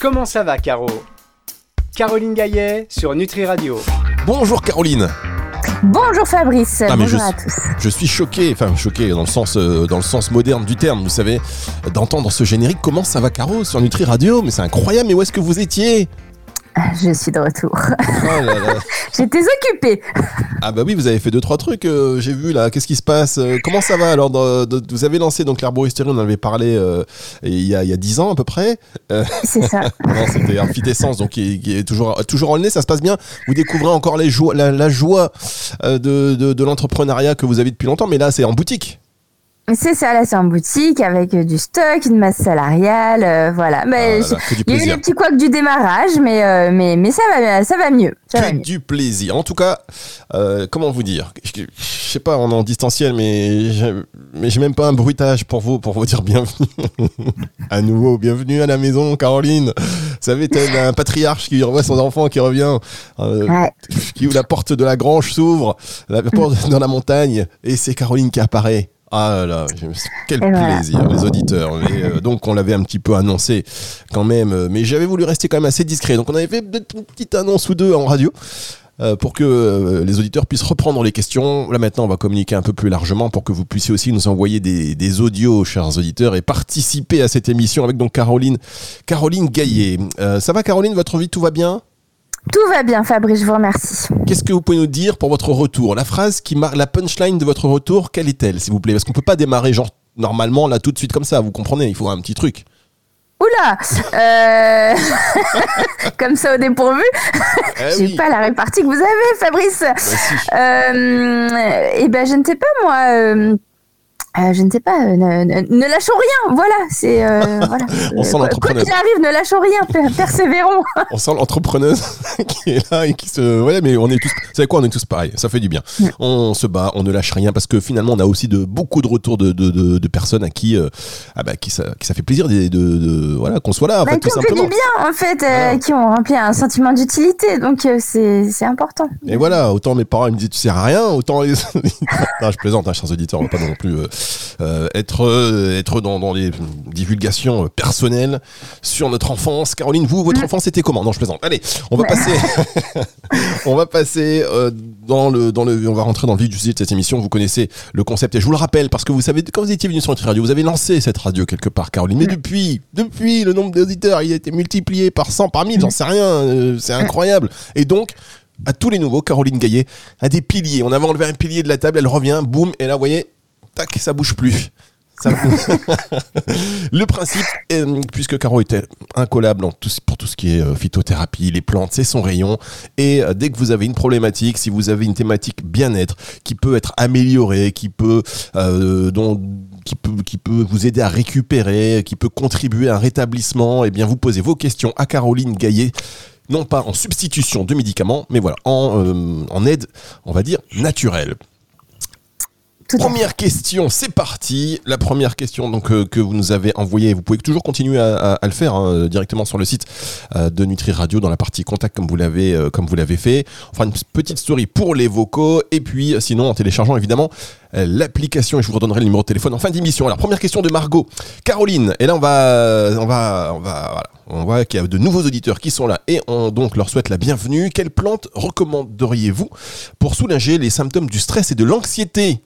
Comment ça va, Caro? Caroline Gaillet sur Nutri Radio. Bonjour Caroline. Bonjour Fabrice, Ah, mais bonjour je- à tous. Je suis choqué, enfin choqué dans le sens euh, dans le sens moderne du terme, vous savez, d'entendre ce générique. Comment ça va Caro sur Nutri Radio? Mais c'est incroyable. Mais où est-ce que vous étiez? Je suis de retour. Oh. J'étais occupée. Ah bah oui, vous avez fait deux trois trucs. euh, J'ai vu là. Qu'est-ce qui se passe Euh, Comment ça va alors dans- dans- Vous avez lancé donc l'herboristerie. On en avait parlé euh, il y a dix ans à peu près. C'est ça. non, c'était Amphitessence, donc qui, qui est toujours toujours en le nez. Ça se passe bien. Vous découvrez encore les la, la joie de, de, de l'entrepreneuriat que vous avez depuis longtemps. Mais là, c'est en boutique. C'est ça, là c'est en boutique avec euh, du stock, une masse salariale, euh, voilà. Mais Ah, il y a eu les petits couacs du démarrage, mais, euh, mais, mais ça, va, ça va mieux. Ça va que mieux. du plaisir. En tout cas, euh, comment vous dire? Je, je sais pas, on est en distanciel, mais mais j'ai même pas un bruitage pour vous, pour vous dire bienvenue. à nouveau, bienvenue à la maison, Caroline. Vous savez, tel un patriarche qui revoit son enfant qui revient, euh, Ouais. qui ouvre la porte de la grange s'ouvre, la porte dans la montagne, et c'est Caroline qui apparaît. Ah là quel plaisir, les auditeurs. Euh, donc, on l'avait un petit peu annoncé quand même, euh, mais j'avais voulu rester quand même assez discret. Donc, on avait fait une petite annonce ou deux en radio. euh, pour que euh, les auditeurs puissent reprendre les questions. Là maintenant, on va communiquer un peu plus largement pour que vous puissiez aussi nous envoyer des, des audios, chers auditeurs, et participer à cette émission avec donc Caroline, Caroline Gaillet. Euh, ça va, Caroline? Votre vie, tout va bien? Tout va bien, Fabrice, je vous remercie. Qu'est-ce que vous pouvez nous dire pour votre retour? La phrase qui marque la punchline de votre retour, quelle est-elle, s'il vous plaît? Parce qu'on peut pas démarrer genre normalement là tout de suite comme ça. Vous comprenez Il faut un petit truc. Oula euh... Comme ça au dépourvu, Eh j'ai oui. pas la répartie que vous avez, Fabrice. Bah si. Euh, eh ben, je ne sais pas, moi. euh, euh, je ne sais pas, euh, ne, ne- ne lâchons rien, voilà, c'est euh, voilà. On sent Euh, l'entrepreneuse. Quoi qu'il arrive, ne lâchons rien, per- persévérons. On sent l'entrepreneuse qui est là et qui se. Ouais, mais on est tous. Vous savez quoi On est tous pareils. Ça fait du bien. On se bat, on ne lâche rien parce que finalement, on a aussi de beaucoup de retours de, de, de, de personnes à qui, ah bah, qui, ça, qui ça fait plaisir de, de, de- voilà qu'on soit là, en Bah, fait, qui tout ont fait du bien, en fait, qui ont rempli un sentiment d'utilité, donc c'est c'est important. Et voilà, autant mes parents ils me disaient tu sers à rien, autant les. non, je plaisante, hein, chers auditeurs, on va pas non plus euh, être, euh, être dans, dans les divulgations euh, personnelles sur notre enfance. Caroline, vous, votre enfance était comment? Non, je plaisante. Allez, on va passer. on va passer dans le dans le. On va rentrer dans le vif du sujet de cette émission. Vous connaissez le concept et je vous le rappelle parce que vous savez quand vous étiez venu sur notre radio, vous avez lancé cette radio quelque part, Caroline. Mais depuis, depuis, le nombre d'auditeurs, il a été multiplié par 100, par 1000, j'en sais rien. C'est incroyable. Et donc à tous les nouveaux, Caroline Gaillet a des piliers. On avait enlevé un pilier de la table, elle revient, boum, et là, vous voyez, tac, ça bouge plus. Ça- le principe, euh, puisque Caro était incollable tout, pour tout ce qui est euh, phytothérapie, les plantes, c'est son rayon. Et euh, dès que vous avez une problématique, si vous avez une thématique bien-être qui peut être améliorée, qui peut, euh, dont, qui peut, qui peut vous aider à récupérer, qui peut contribuer à un rétablissement, eh bien, vous posez vos questions à Caroline Gaillet non pas en substitution de médicaments, mais voilà, en, euh, en aide, on va dire, naturelle. Première question, c'est parti. La première question donc euh, que vous nous avez envoyée, vous pouvez toujours continuer à, le faire hein, directement sur le site euh, de Nutri Radio dans la partie contact comme vous l'avez euh, comme vous l'avez fait. On fera une petite story pour les vocaux et puis euh, sinon en téléchargeant évidemment euh, l'application et je vous redonnerai le numéro de téléphone en fin d'émission. Alors première question de Margot, Caroline. Et là on va on va on va voilà. On voit qu'il y a de nouveaux auditeurs qui sont là et on donc leur souhaite la bienvenue. Quelle plante recommanderiez-vous pour soulager les symptômes du stress et de l'anxiété?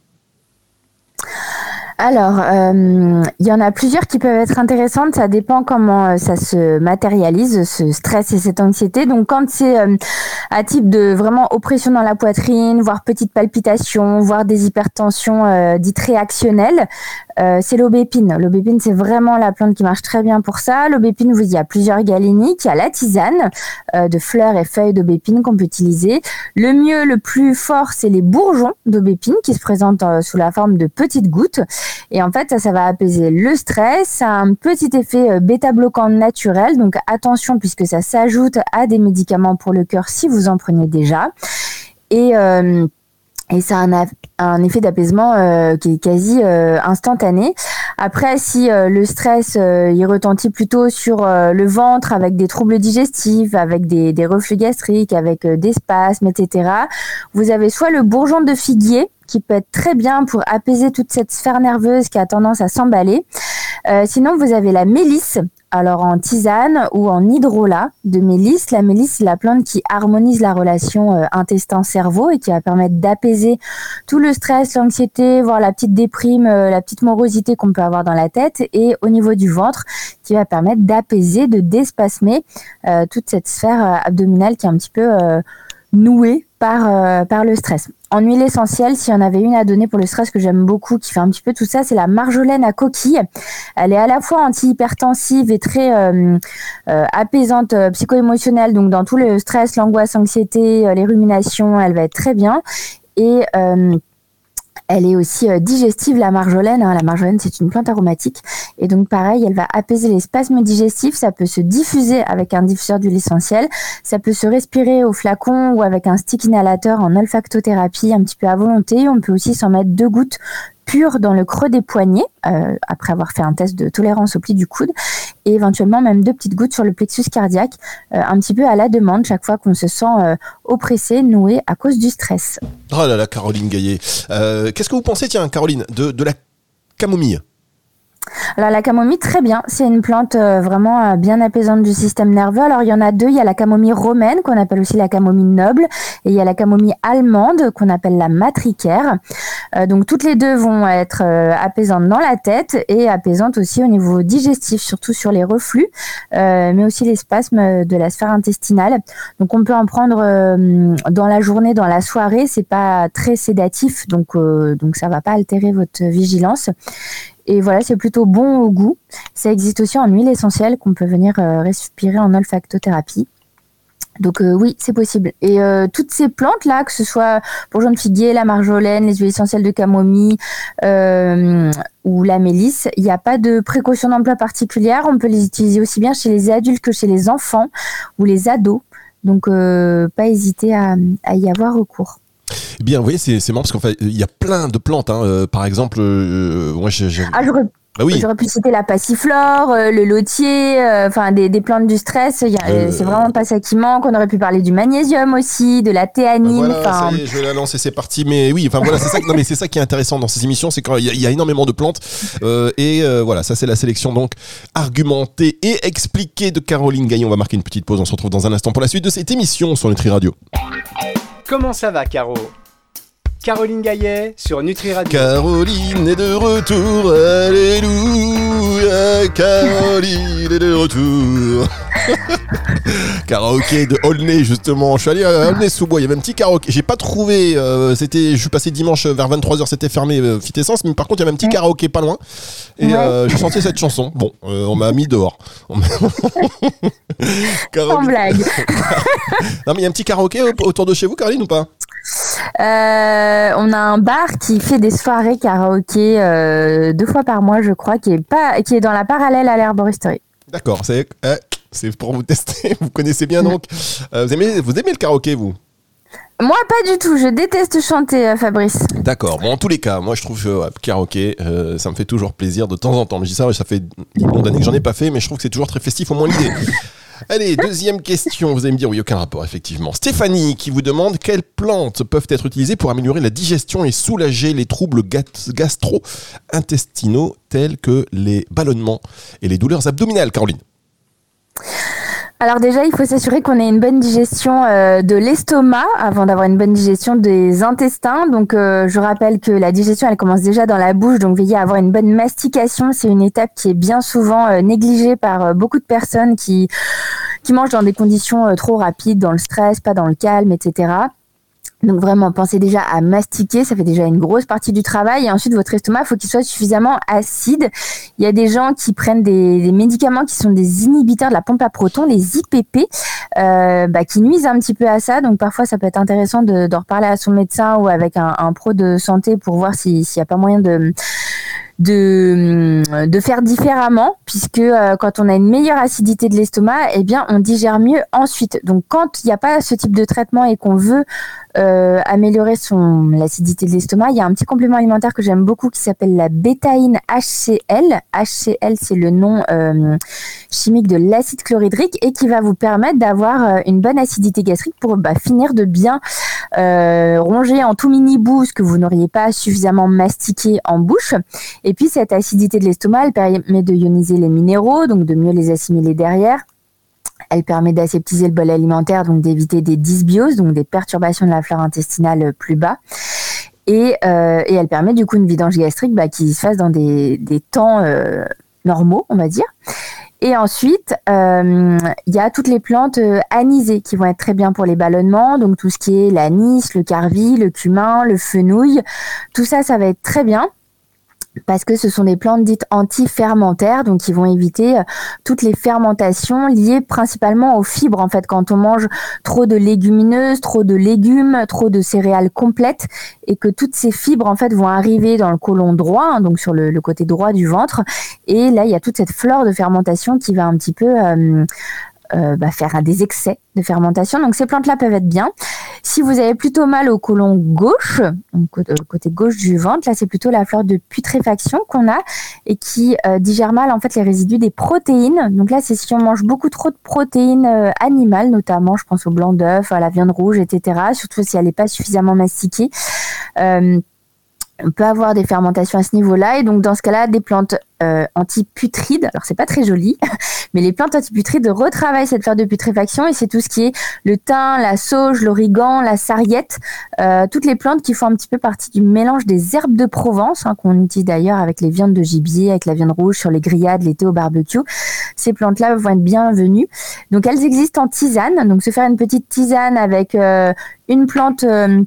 Alors, euh, il y en a plusieurs qui peuvent être intéressantes. Ça dépend comment euh, ça se matérialise, ce stress et cette anxiété. Donc, quand c'est euh, à type de vraiment oppression dans la poitrine, voire petites palpitations, voire des hypertensions euh, dites réactionnelles, euh, c'est l'aubépine. L'aubépine, c'est vraiment la plante qui marche très bien pour ça. L'aubépine, vous, y a plusieurs galéniques. Il y a la tisane euh, de fleurs et feuilles d'aubépine qu'on peut utiliser. Le mieux, le plus fort, c'est les bourgeons d'aubépine qui se présentent euh, sous la forme de petites gouttes. Et en fait, ça, ça va apaiser le stress. Ça a un petit effet euh, bêta-bloquant naturel. Donc attention puisque ça s'ajoute à des médicaments pour le cœur si vous en prenez déjà. Et, et ça a- un effet d'apaisement euh, qui est quasi euh, instantané. Après, si euh, le stress euh, il retentit plutôt sur euh, le ventre avec des troubles digestifs, avec des, des reflux gastriques, avec euh, des spasmes, etc., vous avez soit le bourgeon de figuier qui peut être très bien pour apaiser toute cette sphère nerveuse qui a tendance à s'emballer. Euh, sinon, vous avez la mélisse alors en tisane ou en hydrolat de mélisse. La mélisse, c'est la plante qui harmonise la relation euh, intestin-cerveau et qui va permettre d'apaiser tout le stress, l'anxiété, voire la petite déprime, euh, la petite morosité qu'on peut avoir dans la tête et au niveau du ventre, qui va permettre d'apaiser, de déspasmer euh, toute cette sphère abdominale qui est un petit peu nouée par, par le stress. En huile essentielle, s'il y en avait une à donner pour le stress que j'aime beaucoup, qui fait un petit peu tout ça, c'est la marjolaine à coquille. Elle est à la fois anti-hypertensive et très euh, euh, apaisante euh, psycho-émotionnelle. Donc dans tout le stress, l'angoisse, l'anxiété, les ruminations, elle va être très bien. Elle est aussi euh, digestive, la marjolaine. Hein. La marjolaine, c'est une plante aromatique. Et donc, pareil, elle va apaiser les spasmes digestifs. Ça peut se diffuser avec un diffuseur d'huile essentielle. Ça peut se respirer au flacon ou avec un stick inhalateur en olfactothérapie un petit peu à volonté. On peut aussi s'en mettre deux gouttes pur dans le creux des poignets, euh, après avoir fait un test de tolérance au pli du coude, et éventuellement même deux petites gouttes sur le plexus cardiaque, euh, un petit peu à la demande, chaque fois qu'on se sent euh, oppressé, noué à cause du stress. Oh là là, Caroline Gaillet. Qu'est-ce que vous pensez, tiens, Caroline, de, de la camomille? Alors la camomille, très bien. C'est une plante euh, vraiment euh, bien apaisante du système nerveux. Alors il y en a deux. Il y a la camomille romaine qu'on appelle aussi la camomille noble et il y a la camomille allemande qu'on appelle la matricaire. Euh, donc toutes les deux vont être apaisantes dans la tête et apaisantes aussi au niveau digestif, surtout sur les reflux, mais aussi les spasmes de la sphère intestinale. Donc on peut en prendre dans la journée, dans la soirée. C'est pas très sédatif, donc donc ça va pas altérer votre vigilance. Et voilà, c'est plutôt bon au goût. Ça existe aussi en huile essentielle qu'on peut venir euh, respirer en olfactothérapie. Donc euh, oui, c'est possible. Et euh, toutes ces plantes là, que ce soit pour de figuier, la marjolaine, les huiles essentielles de camomille ou la mélisse, il n'y a pas de précaution d'emploi particulière. On peut les utiliser aussi bien chez les adultes que chez les enfants ou les ados. Donc pas hésiter à y avoir recours. Eh bien, vous voyez, c'est marrant parce qu'en fait, il y a plein de plantes. Hein. Euh, par exemple, euh, moi, j'ai. Ah, bah oui. J'aurais pu citer la passiflore, euh, le lotier, enfin des, des, plantes du stress. C'est vraiment pas ça qui manque. On aurait pu parler du magnésium aussi, de la théanine. Voilà, ça y est, je vais la lancer, c'est parti. Mais oui, enfin voilà, c'est ça. non, mais c'est ça qui est intéressant dans ces émissions, c'est qu'il y, y, a énormément de plantes. et voilà, ça c'est la sélection donc argumentée et expliquée de Caroline Gaillon. On va marquer une petite pause. On se retrouve dans un instant pour la suite de cette émission sur Nutri Radio. Comment ça va, Caro? Caroline Gaillet sur Nutri Radio. Caroline est de retour, alléluia, Caroline est de retour. karaoké de Aulnay justement. Je suis allé à Aulnay-sous-Bois, il y avait un petit karaoké. J'ai pas trouvé, euh, c'était, je suis passé dimanche vers 23h, c'était fermé euh, Fit Essence, mais par contre il y avait un petit karaoké pas loin. Et euh, j'ai chanté cette chanson. Bon, euh, on m'a mis dehors. Sans blague. non mais il y a un petit karaoké autour de chez vous, Caroline, ou pas? Euh, on a un bar qui fait des soirées karaoké euh, deux fois par mois, je crois, qui est pas, qui est dans la parallèle à l'herboristerie. D'accord, c'est euh, c'est pour vous tester. Vous connaissez bien donc. vous aimez vous aimez le karaoké vous? Moi, pas du tout. Je déteste chanter, Fabrice. D'accord. Bon, en tous les cas, moi, je trouve que karaoké, ça me fait toujours plaisir de temps en temps. Mais je dis ça, ça fait une bonne d'années que j'en ai pas fait, mais je trouve que c'est toujours très festif, au moins l'idée. Allez, deuxième question. Vous allez me dire, oui, aucun rapport, effectivement. Stéphanie qui vous demande quelles plantes peuvent être utilisées pour améliorer la digestion et soulager les troubles gastro-intestinaux tels que les ballonnements et les douleurs abdominales, Caroline? Alors déjà, il faut s'assurer qu'on ait une bonne digestion euh, de l'estomac avant d'avoir une bonne digestion des intestins. Donc euh, je rappelle que la digestion, elle commence déjà dans la bouche, donc veillez à avoir une bonne mastication. C'est une étape qui est bien souvent euh, négligée par beaucoup de personnes qui, qui mangent dans des conditions trop rapides, dans le stress, pas dans le calme, etc. Donc vraiment, pensez déjà à mastiquer, ça fait déjà une grosse partie du travail. Et ensuite, votre estomac, il faut qu'il soit suffisamment acide. Il y a des gens qui prennent des, médicaments qui sont des inhibiteurs de la pompe à protons, les IPP, euh, bah, qui nuisent un petit peu à ça. Donc parfois, ça peut être intéressant d'en reparler à son médecin ou avec un, pro de santé pour voir s'il n'y a pas moyen de de, de faire différemment, puisque euh, quand on a une meilleure acidité de l'estomac, eh bien, on digère mieux ensuite. Donc, quand il n'y a pas ce type de traitement et qu'on veut euh, améliorer son l'acidité de l'estomac, il y a un petit complément alimentaire que j'aime beaucoup qui s'appelle la bétaïne HCl. HCl, c'est le nom euh, chimique de l'acide chlorhydrique et qui va vous permettre d'avoir une bonne acidité gastrique pour bah, finir de bien ronger en tout mini bout ce que vous n'auriez pas suffisamment mastiqué en bouche puis cette acidité de l'estomac, elle permet de ioniser les minéraux, donc de mieux les assimiler derrière. Elle permet d'aseptiser le bol alimentaire, donc d'éviter des dysbioses, donc des perturbations de la flore intestinale plus bas. Et, euh, et, elle permet du coup une vidange gastrique bah, qui se fasse dans des, temps euh, normaux, on va dire. Et ensuite, euh, il y a toutes les plantes anisées qui vont être très bien pour les ballonnements. Donc tout ce qui est l'anis, le carvi, le cumin, le fenouil, tout ça, ça va être très bien parce que ce sont des plantes dites anti-fermentaires, donc qui vont éviter euh, toutes les fermentations liées principalement aux fibres. En fait, quand on mange trop de légumineuses, trop de légumes, trop de céréales complètes, et que toutes ces fibres en fait vont arriver dans le côlon droit, hein, donc sur le, côté droit du ventre, et là il y a toute cette flore de fermentation qui va un petit peu euh, euh, bah, faire des excès de fermentation. Donc ces plantes-là peuvent être bien. Si vous avez plutôt mal au côlon gauche, donc côté gauche du ventre, là c'est plutôt la fleur de putréfaction qu'on a et qui euh, digère mal en fait les résidus des protéines. Donc là c'est si on mange beaucoup trop de protéines euh, animales, notamment je pense au blanc d'œuf, à la viande rouge, etc. Surtout si elle n'est pas suffisamment mastiquée. On peut avoir des fermentations à ce niveau-là. Et donc dans ce cas-là des plantes euh, antiputrides. Alors c'est pas très joli mais les plantes antiputrides retravaillent cette fleur de putréfaction. Et c'est tout ce qui est le thym la sauge l'origan la sarriette euh, toutes les plantes qui font un petit peu partie du mélange des herbes de Provence hein, qu'on utilise d'ailleurs avec les viandes de gibier avec la viande rouge sur les grillades l'été au barbecue. Ces plantes là vont être bienvenues. Donc elles existent en tisane. Donc se faire une petite tisane avec euh, une plante euh,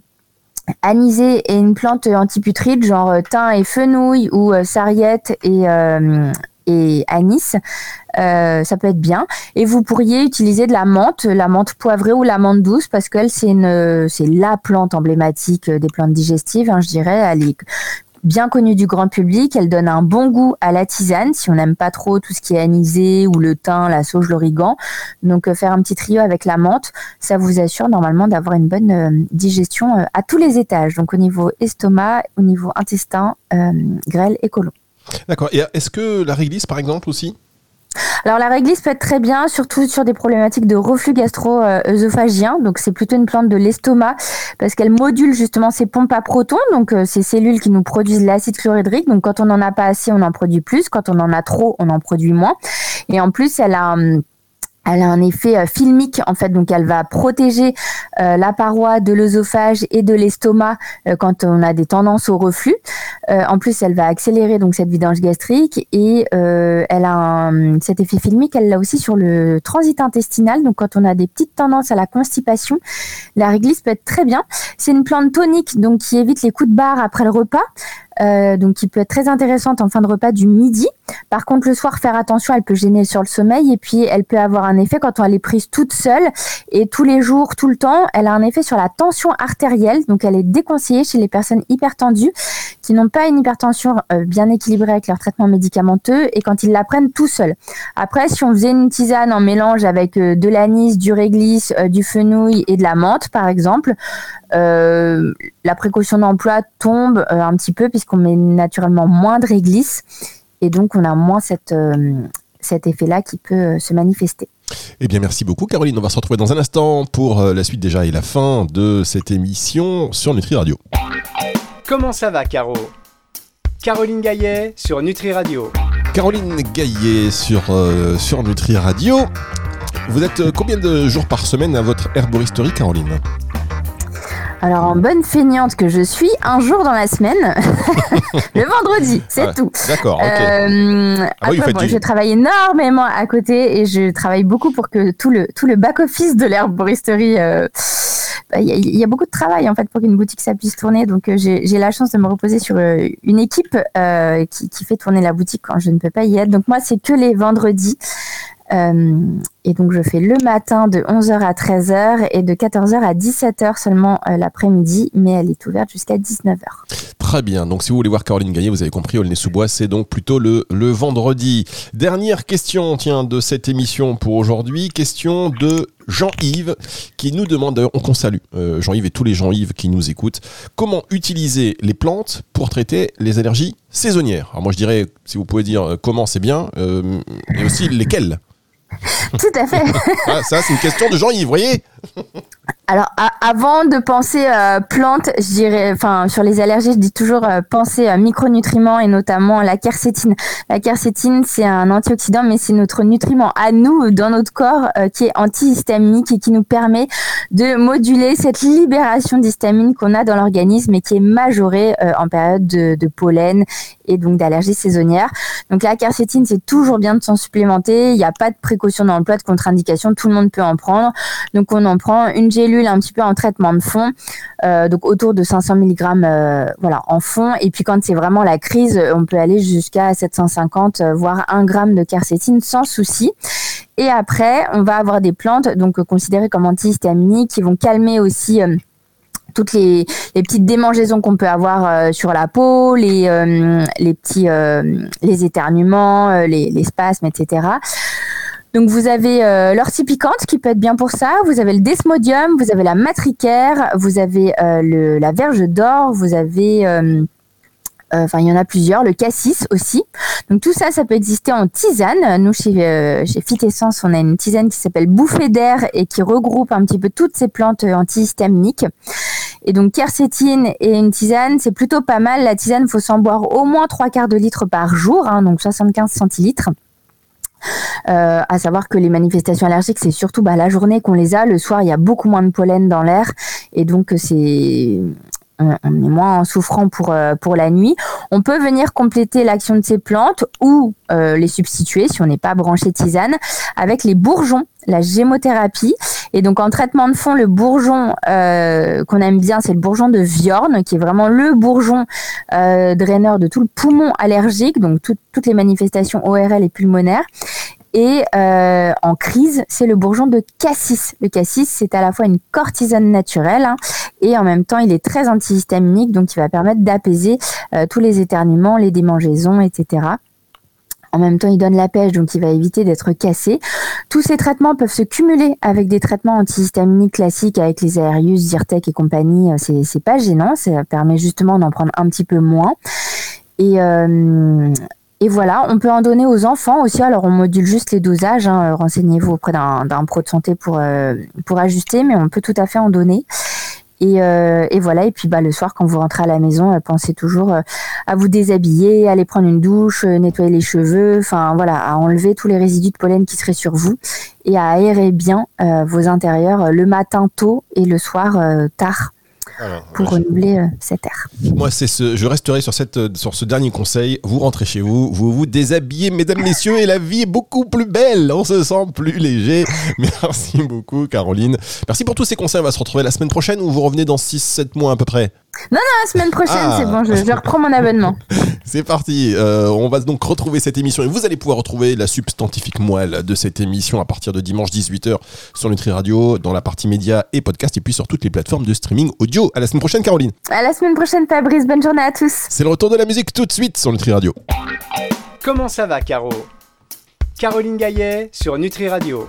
anisée et une plante antiputride, genre euh, thym et fenouil ou euh, sarriette et, euh, anis, ça peut être bien. Et vous pourriez utiliser de la menthe, la menthe poivrée ou la menthe douce, parce qu'elle c'est la plante emblématique des plantes digestives, hein, je dirais. Elle est bien connue du grand public. Elle donne un bon goût à la tisane si on n'aime pas trop tout ce qui est anisé ou le thym, la sauge, l'origan. Donc euh, faire un petit trio avec la menthe, ça vous assure normalement d'avoir une bonne euh, digestion euh, à tous les étages. Donc au niveau estomac, au niveau intestin, grêle et côlon. D'accord. Et est-ce que la réglisse par exemple aussi alors la réglisse peut être très bien, surtout sur des problématiques de reflux gastro-œsophagien. Donc c'est plutôt une plante de l'estomac parce qu'elle module justement ces pompes à protons, donc euh, ces cellules qui nous produisent l'acide chlorhydrique. Donc quand on n'en a pas assez, on en produit plus. Quand on en a trop, on en produit moins. Et en plus, elle a hum, elle a un effet euh, filmique en fait, donc elle va protéger euh, la paroi de l'œsophage et de l'estomac euh, quand on a des tendances au reflux. en plus, elle va accélérer donc cette vidange gastrique et elle a cet effet filmique. Elle l'a aussi sur le transit intestinal. Donc, quand on a des petites tendances à la constipation, la réglisse peut être très bien. C'est une plante tonique donc qui évite les coups de barre après le repas. Euh, donc qui peut être très intéressante en fin de repas du midi. Par contre, le soir, faire attention, elle peut gêner sur le sommeil et puis elle peut avoir un effet quand elle est prise toute seule et tous les jours, tout le temps, elle a un effet sur la tension artérielle. Donc, elle est déconseillée chez les personnes hypertendues qui n'ont pas une hypertension euh, bien équilibrée avec leur traitement médicamenteux et quand ils la prennent tout seul. Après, si on faisait une tisane en mélange avec euh, de l'anis, du réglisse, du fenouil et de la menthe, par exemple, la précaution d'emploi tombe un petit peu puisqu'on met naturellement moins de réglisse et donc on a moins cette, euh, cet effet-là qui peut euh, se manifester. Eh bien, merci beaucoup, Caroline. On va se retrouver dans un instant pour euh, la suite déjà et la fin de cette émission sur Nutri Radio. Comment ça va, Caro? Caroline Gaillet sur Nutri Radio. Caroline Gaillet sur, sur Nutri Radio. Vous êtes combien de jours par semaine à votre herboristerie, Caroline? Alors, en bonne feignante que je suis, un jour dans la semaine, le vendredi, c'est tout. D'accord, ok. Euh, ah je travaille énormément à côté et je travaille beaucoup pour que tout le, tout le back-office de l'herboristerie. Euh, bah, il y, a beaucoup de travail en fait pour qu'une boutique ça puisse tourner. Donc euh, j'ai la chance de me reposer sur une équipe qui, qui, fait tourner la boutique quand je ne peux pas y être. Donc moi c'est que les vendredis. Euh, et donc, je fais le matin de 11h à 13h et de 14h à 17h seulement euh, l'après-midi, mais elle est ouverte jusqu'à 19h. Très bien. Donc, si vous voulez voir Caroline gagner, vous avez compris, Aulnay-sous-Bois, c'est donc plutôt le, le vendredi. Dernière question, tiens, de cette émission pour aujourd'hui. Question de Jean-Yves qui nous demande, d'ailleurs, on salue euh, Jean-Yves et tous les Jean-Yves qui nous écoutent, comment utiliser les plantes pour traiter les allergies saisonnières? Alors, moi, je dirais, si vous pouvez dire comment, c'est bien, et aussi lesquelles? Tout à fait. Ah, ça, c'est une question de Jean-Yves, voyez alors, avant de penser euh, plantes, je dirais, enfin, sur les allergies, je dis toujours euh, penser à micronutriments et notamment la quercétine. La quercétine, c'est un antioxydant, mais c'est notre nutriment à nous, dans notre corps, euh, qui est antihistaminique et qui nous permet de moduler cette libération d'histamine qu'on a dans l'organisme et qui est majorée en période de, de pollen et donc d'allergies saisonnières. Donc la quercétine, c'est toujours bien de s'en supplémenter. Il n'y a pas de précaution plat, de contre-indication. Tout le monde peut en prendre. Donc on en prend une gélule un petit peu en traitement de fond, euh, donc autour de 500 mg euh, voilà, en fond. Et puis quand c'est vraiment la crise, on peut aller jusqu'à 750, euh, voire 1 g de quercétine sans souci. Et après, on va avoir des plantes donc considérées comme antihistaminiques qui vont calmer aussi toutes les, petites démangeaisons qu'on peut avoir sur la peau, les, les petits les éternuements, les spasmes, etc. Donc vous avez euh, l'ortie piquante qui peut être bien pour ça, vous avez le desmodium, vous avez la matricaire, vous avez euh, la verge d'or, vous avez euh, enfin il y en a plusieurs, le cassis aussi. Donc tout ça, ça peut exister en tisane. Nous chez chez Fit Essence, on a une tisane qui s'appelle bouffée d'air et qui regroupe un petit peu toutes ces plantes antihistaminiques. Et donc quercétine et une tisane, c'est plutôt pas mal. La tisane, faut s'en boire au moins trois quarts de litre par jour, hein, donc 75 centilitres. Euh, à savoir que les manifestations allergiques, c'est surtout bah, la journée qu'on les a. Le soir, il y a beaucoup moins de pollen dans l'air et donc c'est on, est moins souffrant pour euh, pour la nuit. On peut venir compléter l'action de ces plantes ou euh, les substituer si on n'est pas branché tisane avec les bourgeons, la gémothérapie. Et donc en traitement de fond, le bourgeon euh, qu'on aime bien, c'est le bourgeon de Viorne, qui est vraiment le bourgeon draineur de tout le poumon allergique, donc toutes les manifestations ORL et pulmonaires. Et euh, en crise, c'est le bourgeon de cassis. Le cassis, c'est à la fois une cortisone naturelle hein, et en même temps, il est très antihistaminique, donc il va permettre d'apaiser tous les éternuements, les démangeaisons, etc. En même temps, il donne la pêche, donc il va éviter d'être cassé. Tous ces traitements peuvent se cumuler avec des traitements antihistaminiques classiques, avec les Aerius, Zyrtec et compagnie. Euh, c'est, c'est pas gênant, ça permet justement d'en prendre un petit peu moins. Et, euh, et voilà, on peut en donner aux enfants aussi. Alors, on module juste les dosages. Hein. Renseignez-vous auprès d'un, pro de santé pour, euh, pour ajuster, mais on peut tout à fait en donner. Euh, et, voilà. Et puis bah, le soir, quand vous rentrez à la maison, euh, pensez toujours euh, à vous déshabiller, à aller prendre une douche, nettoyer les cheveux, enfin voilà, à enlever tous les résidus de pollen qui seraient sur vous et à aérer bien vos intérieurs le matin tôt et le soir tard pour renouveler euh, cet air. Moi, c'est ce, je resterai sur, cette, sur ce dernier conseil. Vous rentrez chez vous, vous vous déshabillez, mesdames, messieurs, et la vie est beaucoup plus belle. On se sent plus léger. Merci beaucoup, Caroline. Merci pour tous ces conseils. On va se retrouver la semaine prochaine ou vous revenez dans 6-7 mois à peu près? Non, non, la semaine prochaine, ah. c'est bon, je, reprends mon abonnement. c'est parti. Euh, on va donc retrouver cette émission et vous allez pouvoir retrouver la substantifique moelle de cette émission à partir de dimanche 18h sur Nutri Radio, dans la partie médias et podcast et puis sur toutes les plateformes de streaming audio. À la semaine prochaine, Caroline. À la semaine prochaine, Fabrice. Bonne journée à tous. C'est le retour de la musique tout de suite sur Nutri Radio. Comment ça va, Caro? Caroline Gaillet sur Nutri Radio.